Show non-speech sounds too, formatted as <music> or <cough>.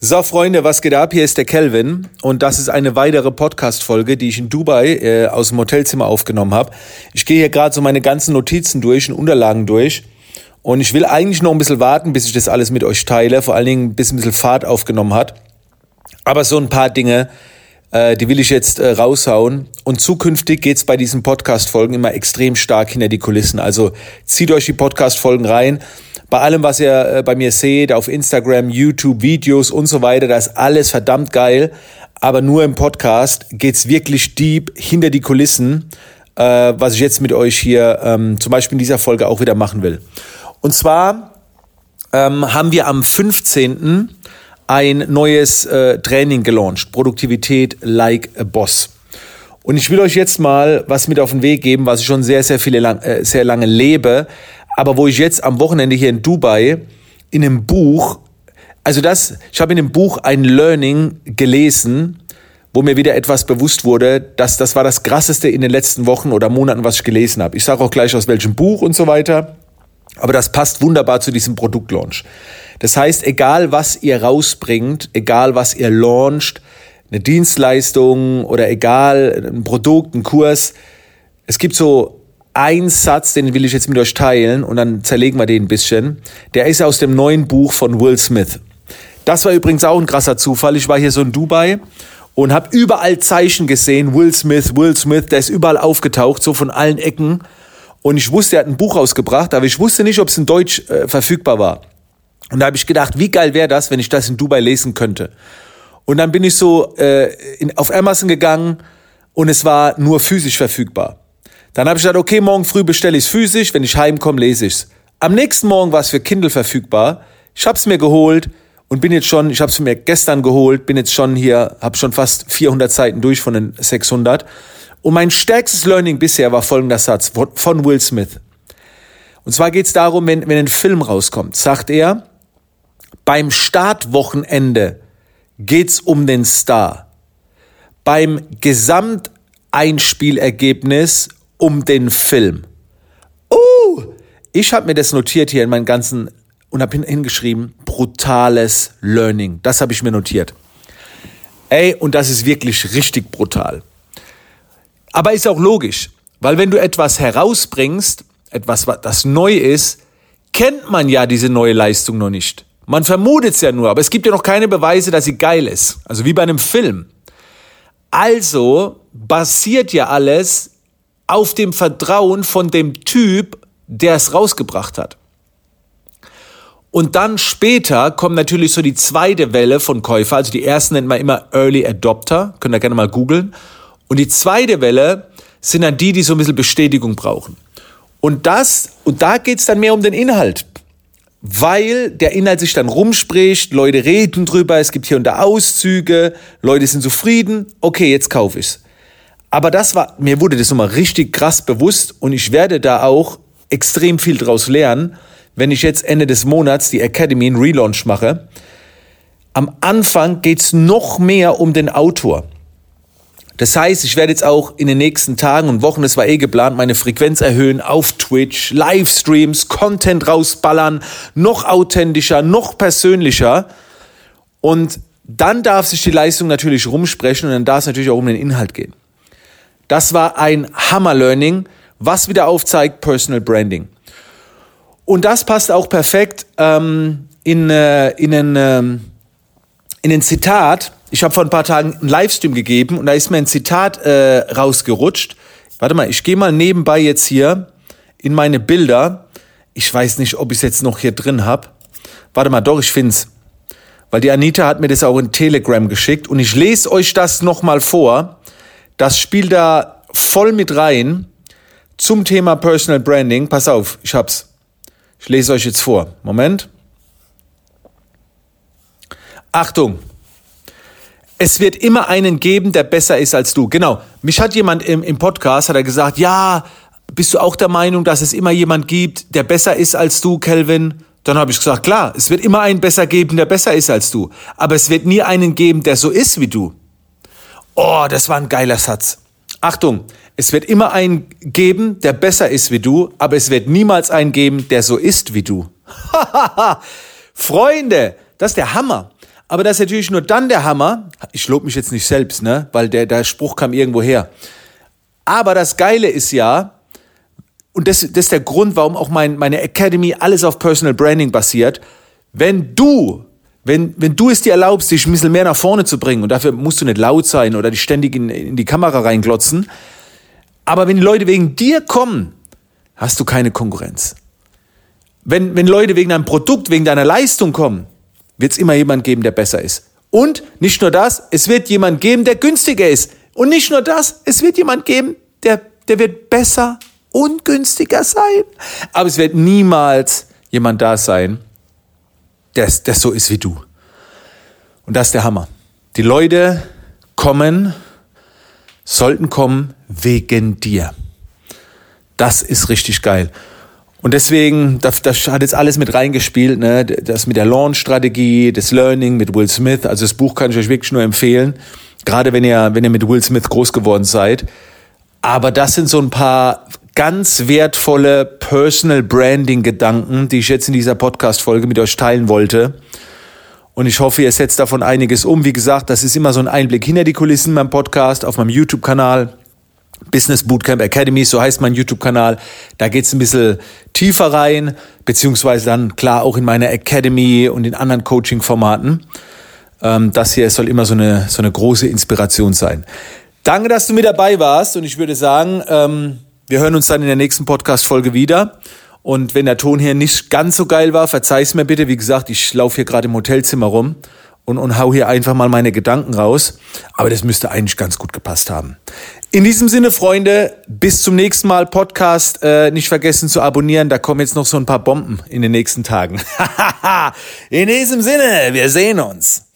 So, Freunde, was geht ab? Hier ist der Kelvin und das ist eine weitere Podcast-Folge, die ich in Dubai äh, aus dem Hotelzimmer aufgenommen habe. Ich gehe hier gerade so meine ganzen Notizen durch und Unterlagen durch und ich will eigentlich noch ein bisschen warten, bis ich das alles mit euch teile, vor allen Dingen bis ein bisschen Fahrt aufgenommen hat. Aber so ein paar Dinge, äh, die will ich jetzt äh, raushauen. Und zukünftig geht's bei diesen Podcast-Folgen immer extrem stark hinter die Kulissen. Also zieht euch die Podcast-Folgen rein bei allem, was ihr äh, bei mir seht, auf Instagram, YouTube, Videos und so weiter, da ist alles verdammt geil. Aber nur im Podcast geht's wirklich deep hinter die Kulissen, äh, was ich jetzt mit euch hier ähm, zum Beispiel in dieser Folge auch wieder machen will. Und zwar ähm, haben wir am 15. ein neues äh, Training gelauncht, Produktivität like a Boss. Und ich will euch jetzt mal was mit auf den Weg geben, was ich schon sehr, sehr viele lang, äh, sehr lange lebe, aber wo ich jetzt am Wochenende hier in Dubai in einem Buch, also das, ich habe in einem Buch ein Learning gelesen, wo mir wieder etwas bewusst wurde, dass das war das krasseste in den letzten Wochen oder Monaten, was ich gelesen habe. Ich sage auch gleich aus welchem Buch und so weiter, aber das passt wunderbar zu diesem Produktlaunch. Das heißt, egal was ihr rausbringt, egal was ihr launcht, eine Dienstleistung oder egal ein Produkt, ein Kurs, es gibt so ein Satz, den will ich jetzt mit euch teilen und dann zerlegen wir den ein bisschen. Der ist aus dem neuen Buch von Will Smith. Das war übrigens auch ein krasser Zufall. Ich war hier so in Dubai und habe überall Zeichen gesehen. Will Smith, Will Smith, der ist überall aufgetaucht, so von allen Ecken. Und ich wusste, er hat ein Buch rausgebracht, aber ich wusste nicht, ob es in Deutsch äh, verfügbar war. Und da habe ich gedacht, wie geil wäre das, wenn ich das in Dubai lesen könnte. Und dann bin ich so äh, in, auf Amazon gegangen und es war nur physisch verfügbar. Dann habe ich gesagt, okay, morgen früh bestelle ich es physisch, wenn ich heimkomme, lese ich es. Am nächsten Morgen war es für Kindle verfügbar. Ich habe es mir geholt und bin jetzt schon, ich habe es mir gestern geholt, bin jetzt schon hier, habe schon fast 400 Seiten durch von den 600. Und mein stärkstes Learning bisher war folgender Satz von Will Smith. Und zwar geht es darum, wenn, wenn ein Film rauskommt, sagt er, beim Startwochenende geht's um den Star. Beim Gesamteinspielergebnis um den Film. Uh, ich habe mir das notiert hier in meinen ganzen und habe hingeschrieben, brutales Learning. Das habe ich mir notiert. Ey, und das ist wirklich richtig brutal. Aber ist auch logisch, weil wenn du etwas herausbringst, etwas, das neu ist, kennt man ja diese neue Leistung noch nicht. Man vermutet es ja nur, aber es gibt ja noch keine Beweise, dass sie geil ist. Also wie bei einem Film. Also basiert ja alles auf dem Vertrauen von dem Typ, der es rausgebracht hat. Und dann später kommt natürlich so die zweite Welle von Käufer. Also die ersten nennt man immer Early Adopter. Könnt ihr gerne mal googeln. Und die zweite Welle sind dann die, die so ein bisschen Bestätigung brauchen. Und das, und da geht's dann mehr um den Inhalt. Weil der Inhalt sich dann rumspricht, Leute reden drüber, es gibt hier und da Auszüge, Leute sind zufrieden, okay, jetzt kaufe ich's. Aber das war, mir wurde das nochmal richtig krass bewusst und ich werde da auch extrem viel draus lernen, wenn ich jetzt Ende des Monats die Academy in Relaunch mache. Am Anfang geht's noch mehr um den Autor. Das heißt, ich werde jetzt auch in den nächsten Tagen und Wochen, das war eh geplant, meine Frequenz erhöhen auf Twitch, Livestreams, Content rausballern, noch authentischer, noch persönlicher. Und dann darf sich die Leistung natürlich rumsprechen und dann darf es natürlich auch um den Inhalt gehen. Das war ein Hammer-Learning, was wieder aufzeigt Personal Branding. Und das passt auch perfekt ähm, in, äh, in, ein, ähm, in ein Zitat. Ich habe vor ein paar Tagen einen Livestream gegeben und da ist mir ein Zitat äh, rausgerutscht. Warte mal, ich gehe mal nebenbei jetzt hier in meine Bilder. Ich weiß nicht, ob ich es jetzt noch hier drin habe. Warte mal, doch, ich find's. Weil die Anita hat mir das auch in Telegram geschickt und ich lese euch das nochmal vor. Das spielt da voll mit rein zum Thema Personal Branding. Pass auf, ich hab's. Ich lese euch jetzt vor. Moment. Achtung. Es wird immer einen geben, der besser ist als du. Genau. Mich hat jemand im, im Podcast, hat er gesagt, ja, bist du auch der Meinung, dass es immer jemand gibt, der besser ist als du, Kelvin? Dann habe ich gesagt, klar, es wird immer einen besser geben, der besser ist als du. Aber es wird nie einen geben, der so ist wie du. Oh, das war ein geiler Satz. Achtung, es wird immer einen geben, der besser ist wie du, aber es wird niemals einen geben, der so ist wie du. <laughs> Freunde, das ist der Hammer. Aber das ist natürlich nur dann der Hammer. Ich lobe mich jetzt nicht selbst, ne? Weil der, der Spruch kam irgendwo her. Aber das Geile ist ja, und das, das ist der Grund, warum auch mein, meine Academy alles auf Personal Branding basiert. Wenn du, wenn, wenn du es dir erlaubst, dich ein bisschen mehr nach vorne zu bringen, und dafür musst du nicht laut sein oder dich ständig in, in die Kamera reinglotzen, aber wenn Leute wegen dir kommen, hast du keine Konkurrenz. Wenn, wenn Leute wegen deinem Produkt, wegen deiner Leistung kommen, wird es immer jemand geben, der besser ist. Und nicht nur das, es wird jemand geben, der günstiger ist. Und nicht nur das, es wird jemand geben, der, der wird besser und günstiger sein. Aber es wird niemals jemand da sein, der, der so ist wie du. Und das ist der Hammer. Die Leute kommen, sollten kommen wegen dir. Das ist richtig geil. Und deswegen, das, das hat jetzt alles mit reingespielt, ne? das mit der Launch-Strategie, das Learning mit Will Smith. Also das Buch kann ich euch wirklich nur empfehlen, gerade wenn ihr, wenn ihr mit Will Smith groß geworden seid. Aber das sind so ein paar ganz wertvolle Personal Branding Gedanken, die ich jetzt in dieser Podcast-Folge mit euch teilen wollte. Und ich hoffe, ihr setzt davon einiges um. Wie gesagt, das ist immer so ein Einblick hinter die Kulissen beim Podcast, auf meinem YouTube-Kanal. Business Bootcamp Academy, so heißt mein YouTube-Kanal. Da geht's ein bisschen tiefer rein, beziehungsweise dann klar auch in meiner Academy und in anderen Coaching-Formaten. Ähm, das hier soll immer so eine, so eine große Inspiration sein. Danke, dass du mit dabei warst und ich würde sagen, ähm, wir hören uns dann in der nächsten Podcast-Folge wieder. Und wenn der Ton hier nicht ganz so geil war, verzeih's mir bitte. Wie gesagt, ich laufe hier gerade im Hotelzimmer rum und, und hau hier einfach mal meine Gedanken raus. Aber das müsste eigentlich ganz gut gepasst haben. In diesem Sinne, Freunde, bis zum nächsten Mal Podcast. Äh, nicht vergessen zu abonnieren, da kommen jetzt noch so ein paar Bomben in den nächsten Tagen. <laughs> in diesem Sinne, wir sehen uns.